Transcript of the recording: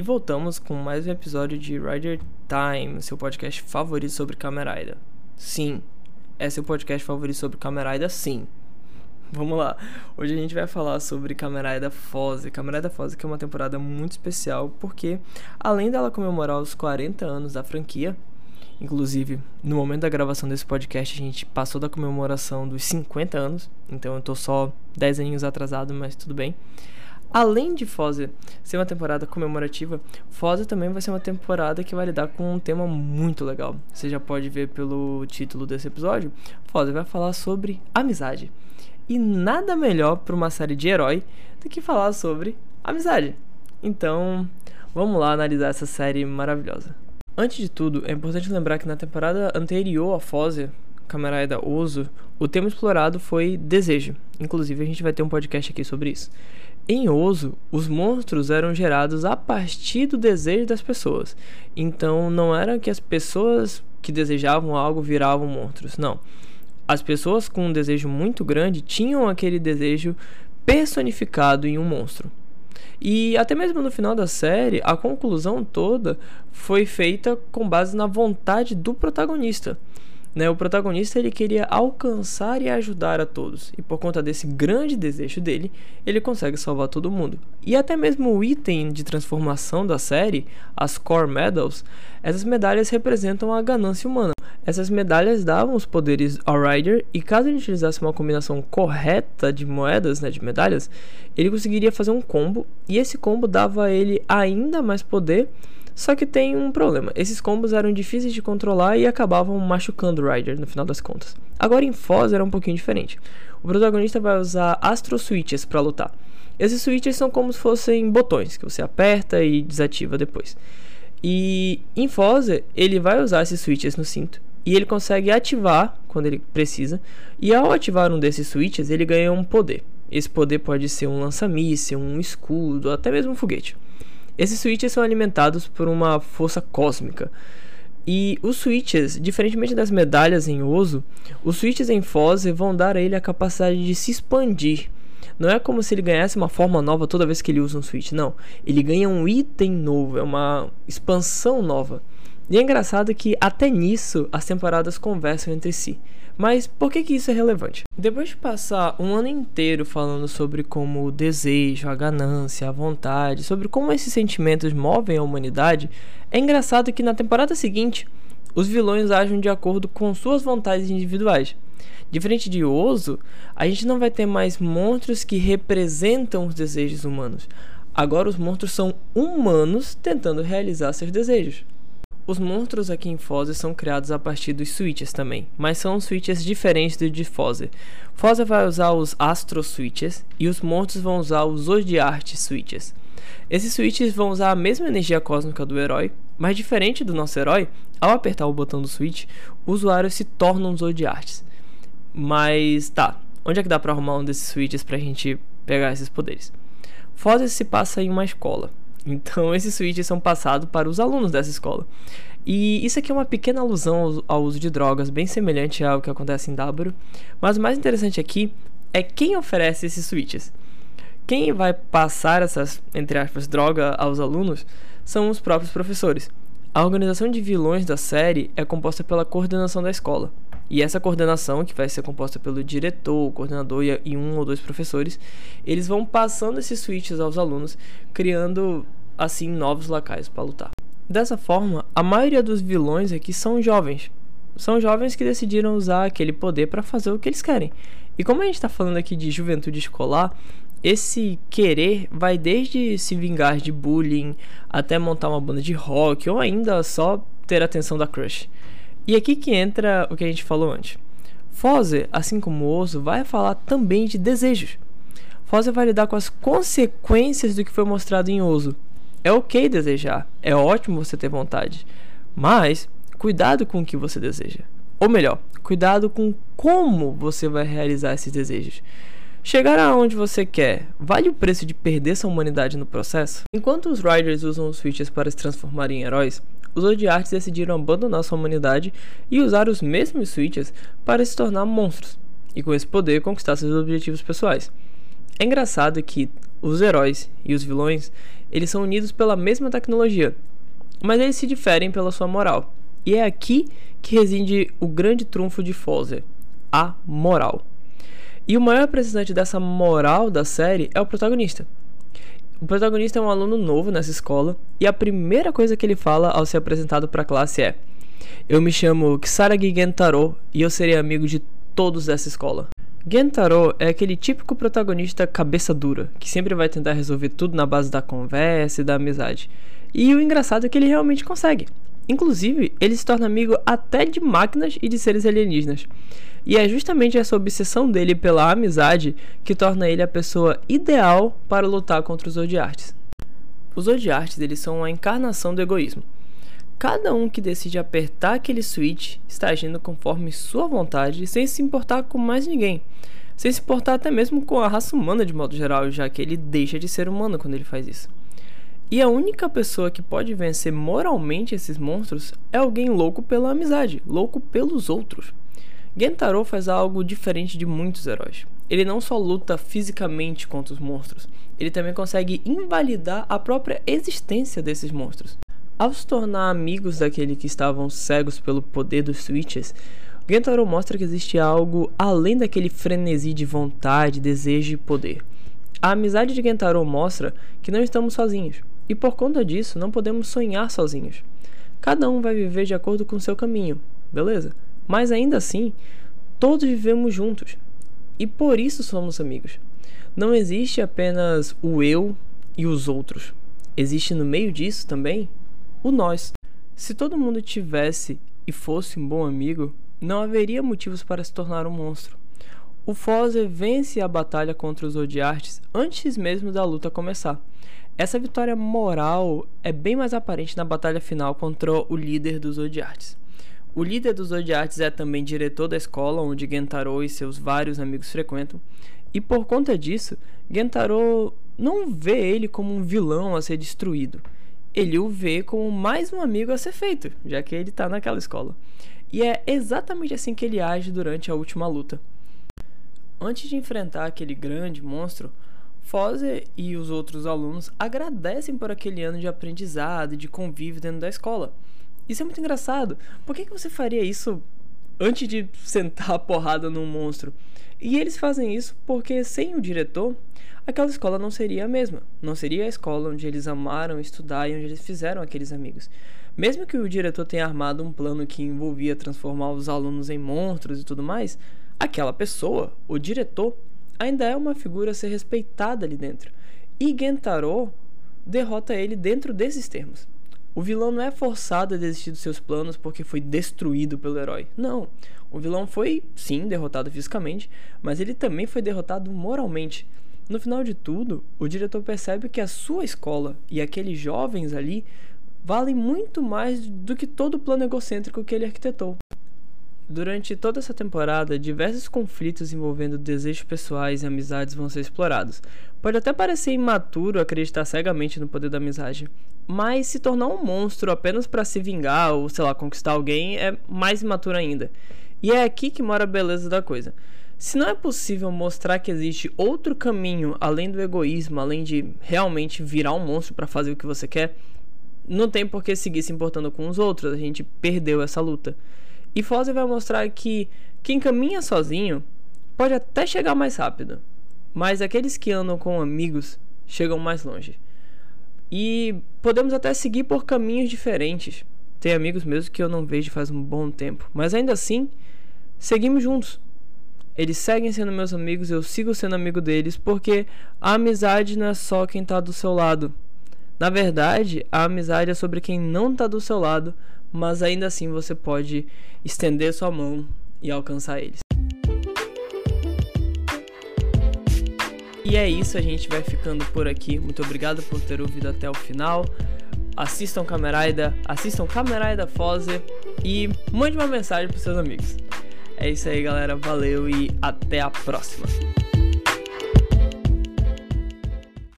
E voltamos com mais um episódio de Rider Time, seu podcast favorito sobre Kamen Rider. Sim, é seu podcast favorito sobre Kamen Rider, sim. Vamos lá. Hoje a gente vai falar sobre Foz. Kamen Rider Foz que é uma temporada muito especial porque além dela comemorar os 40 anos da franquia, inclusive no momento da gravação desse podcast a gente passou da comemoração dos 50 anos, então eu tô só 10 aninhos atrasado, mas tudo bem. Além de Fozer ser uma temporada comemorativa, Fozer também vai ser uma temporada que vai lidar com um tema muito legal. Você já pode ver pelo título desse episódio. Fozer vai falar sobre amizade. E nada melhor para uma série de herói do que falar sobre amizade. Então, vamos lá analisar essa série maravilhosa. Antes de tudo, é importante lembrar que na temporada anterior a Fozer, Kamen da Oso, o tema explorado foi desejo. Inclusive, a gente vai ter um podcast aqui sobre isso. Em Oso, os monstros eram gerados a partir do desejo das pessoas. Então não era que as pessoas que desejavam algo viravam monstros, não. As pessoas com um desejo muito grande tinham aquele desejo personificado em um monstro. E até mesmo no final da série, a conclusão toda foi feita com base na vontade do protagonista. Né, o protagonista ele queria alcançar e ajudar a todos, e por conta desse grande desejo dele, ele consegue salvar todo mundo. E até mesmo o item de transformação da série, as Core Medals, essas medalhas representam a ganância humana. Essas medalhas davam os poderes ao Rider, e caso ele utilizasse uma combinação correta de moedas, né, de medalhas, ele conseguiria fazer um combo, e esse combo dava a ele ainda mais poder só que tem um problema: esses combos eram difíceis de controlar e acabavam machucando o Rider no final das contas. Agora em Foz era um pouquinho diferente. O protagonista vai usar Astro Switches para lutar. Esses switches são como se fossem botões que você aperta e desativa depois. E em Foz ele vai usar esses switches no cinto e ele consegue ativar quando ele precisa. E ao ativar um desses switches, ele ganha um poder. Esse poder pode ser um lança-míssil, um escudo, até mesmo um foguete. Esses switches são alimentados por uma força cósmica. E os switches, diferentemente das medalhas em Oso, os switches em Foz vão dar a ele a capacidade de se expandir. Não é como se ele ganhasse uma forma nova toda vez que ele usa um switch, não. Ele ganha um item novo, é uma expansão nova. E é engraçado que até nisso as temporadas conversam entre si. Mas por que, que isso é relevante? Depois de passar um ano inteiro falando sobre como o desejo, a ganância, a vontade, sobre como esses sentimentos movem a humanidade, é engraçado que na temporada seguinte os vilões agem de acordo com suas vontades individuais. Diferente de Oso, a gente não vai ter mais monstros que representam os desejos humanos. Agora os monstros são humanos tentando realizar seus desejos. Os monstros aqui em Fozer são criados a partir dos switches também, mas são switches diferentes do de Fozer. Fozer vai usar os Astro Switches e os monstros vão usar os Zodiart Switches. Esses switches vão usar a mesma energia cósmica do herói, mas diferente do nosso herói, ao apertar o botão do switch, o usuário se torna um Zodiarts. Mas tá, onde é que dá pra arrumar um desses switches pra gente pegar esses poderes? Fozer se passa em uma escola, então, esses switches são passados para os alunos dessa escola. E isso aqui é uma pequena alusão ao, uso de drogas, bem semelhante ao que acontece em W. Mas o mais interessante aqui é quem oferece esses switches. Quem vai passar essas, entre aspas, drogas aos alunos são os próprios professores. A organização de vilões da série é composta pela coordenação da escola. E essa coordenação, que vai ser composta pelo diretor, o coordenador e um ou dois professores, eles vão passando esses switches aos alunos, criando assim novos locais para lutar. Dessa forma, a maioria dos vilões aqui são jovens. São jovens que decidiram usar aquele poder para fazer o que eles querem. E como a gente está falando aqui de juventude escolar, esse querer vai desde se vingar de bullying até montar uma banda de rock ou ainda só ter a atenção da crush. E aqui que entra o que a gente falou antes. Fozer, assim como Oso, vai falar também de desejos. Fozer vai lidar com as consequências do que foi mostrado em Oso. É ok desejar, é ótimo você ter vontade, mas cuidado com o que você deseja. Ou melhor, cuidado com como você vai realizar esses desejos. Chegar aonde você quer vale o preço de perder sua humanidade no processo? Enquanto os Riders usam os switches para se transformarem em heróis, os Odiartes decidiram abandonar sua humanidade e usar os mesmos switches para se tornar monstros, e com esse poder conquistar seus objetivos pessoais. É engraçado que os heróis e os vilões Eles são unidos pela mesma tecnologia, mas eles se diferem pela sua moral. E é aqui que reside o grande trunfo de Fozer, a moral. E o maior representante dessa moral da série é o protagonista. O protagonista é um aluno novo nessa escola e a primeira coisa que ele fala ao ser apresentado para a classe é: Eu me chamo Kisaragi Gentaro e eu serei amigo de todos dessa escola. Gentaro é aquele típico protagonista cabeça dura, que sempre vai tentar resolver tudo na base da conversa e da amizade. E o engraçado é que ele realmente consegue. Inclusive, ele se torna amigo até de máquinas e de seres alienígenas. E é justamente essa obsessão dele pela amizade que torna ele a pessoa ideal para lutar contra os Odiartes. Os Odiartes eles são a encarnação do egoísmo. Cada um que decide apertar aquele switch está agindo conforme sua vontade, sem se importar com mais ninguém. Sem se importar até mesmo com a raça humana de modo geral, já que ele deixa de ser humano quando ele faz isso. E a única pessoa que pode vencer moralmente esses monstros é alguém louco pela amizade, louco pelos outros. Gentaro faz algo diferente de muitos heróis. Ele não só luta fisicamente contra os monstros, ele também consegue invalidar a própria existência desses monstros. Ao se tornar amigos daquele que estavam cegos pelo poder dos switches, Gentaro mostra que existe algo além daquele frenesi de vontade, desejo e poder. A amizade de Gentaro mostra que não estamos sozinhos, e por conta disso não podemos sonhar sozinhos. Cada um vai viver de acordo com seu caminho, beleza? Mas ainda assim, todos vivemos juntos, e por isso somos amigos. Não existe apenas o eu e os outros. Existe no meio disso também o nós. Se todo mundo tivesse e fosse um bom amigo, não haveria motivos para se tornar um monstro. O Fozer vence a batalha contra os Odiartes antes mesmo da luta começar. Essa vitória moral é bem mais aparente na batalha final contra o líder dos Odiartes. O líder dos Odiartes é também diretor da escola onde Gentaro e seus vários amigos frequentam, e por conta disso, Gentaro não vê ele como um vilão a ser destruído ele o vê como mais um amigo a ser feito, já que ele está naquela escola. E é exatamente assim que ele age durante a última luta. Antes de enfrentar aquele grande monstro, Fozer e os outros alunos agradecem por aquele ano de aprendizado e de convívio dentro da escola. Isso é muito engraçado. Por que, que você faria isso antes de sentar a porrada num monstro? E eles fazem isso porque sem o diretor, aquela escola não seria a mesma. Não seria a escola onde eles amaram estudar e onde eles fizeram aqueles amigos. Mesmo que o diretor tenha armado um plano que envolvia transformar os alunos em monstros e tudo mais, aquela pessoa, o diretor, ainda é uma figura a ser respeitada ali dentro. E Gentaro derrota ele dentro desses termos. O vilão não é forçado a desistir dos seus planos porque foi destruído pelo herói. Não. O vilão foi, sim, derrotado fisicamente, mas ele também foi derrotado moralmente. No final de tudo, o diretor percebe que a sua escola e aqueles jovens ali valem muito mais do que todo o plano egocêntrico que ele arquitetou. Durante toda essa temporada, diversos conflitos envolvendo desejos pessoais e amizades vão ser explorados. Pode até parecer imaturo acreditar cegamente no poder da amizade, mas se tornar um monstro apenas para se vingar ou, sei lá, conquistar alguém é mais imaturo ainda. E é aqui que mora a beleza da coisa. Se não é possível mostrar que existe outro caminho além do egoísmo, além de realmente virar um monstro para fazer o que você quer, não tem por que seguir se importando com os outros. A gente perdeu essa luta. E Fosse vai mostrar que quem caminha sozinho pode até chegar mais rápido, mas aqueles que andam com amigos chegam mais longe. E podemos até seguir por caminhos diferentes. Tem amigos meus que eu não vejo faz um bom tempo, mas ainda assim, seguimos juntos. Eles seguem sendo meus amigos, eu sigo sendo amigo deles, porque a amizade não é só quem tá do seu lado. Na verdade, a amizade é sobre quem não tá do seu lado, mas ainda assim você pode estender sua mão e alcançar eles. E é isso, a gente vai ficando por aqui. Muito obrigado por ter ouvido até o final. Assistam Cameraida, assistam Cameraida Fozer e mande uma mensagem para seus amigos. É isso aí, galera. Valeu e até a próxima.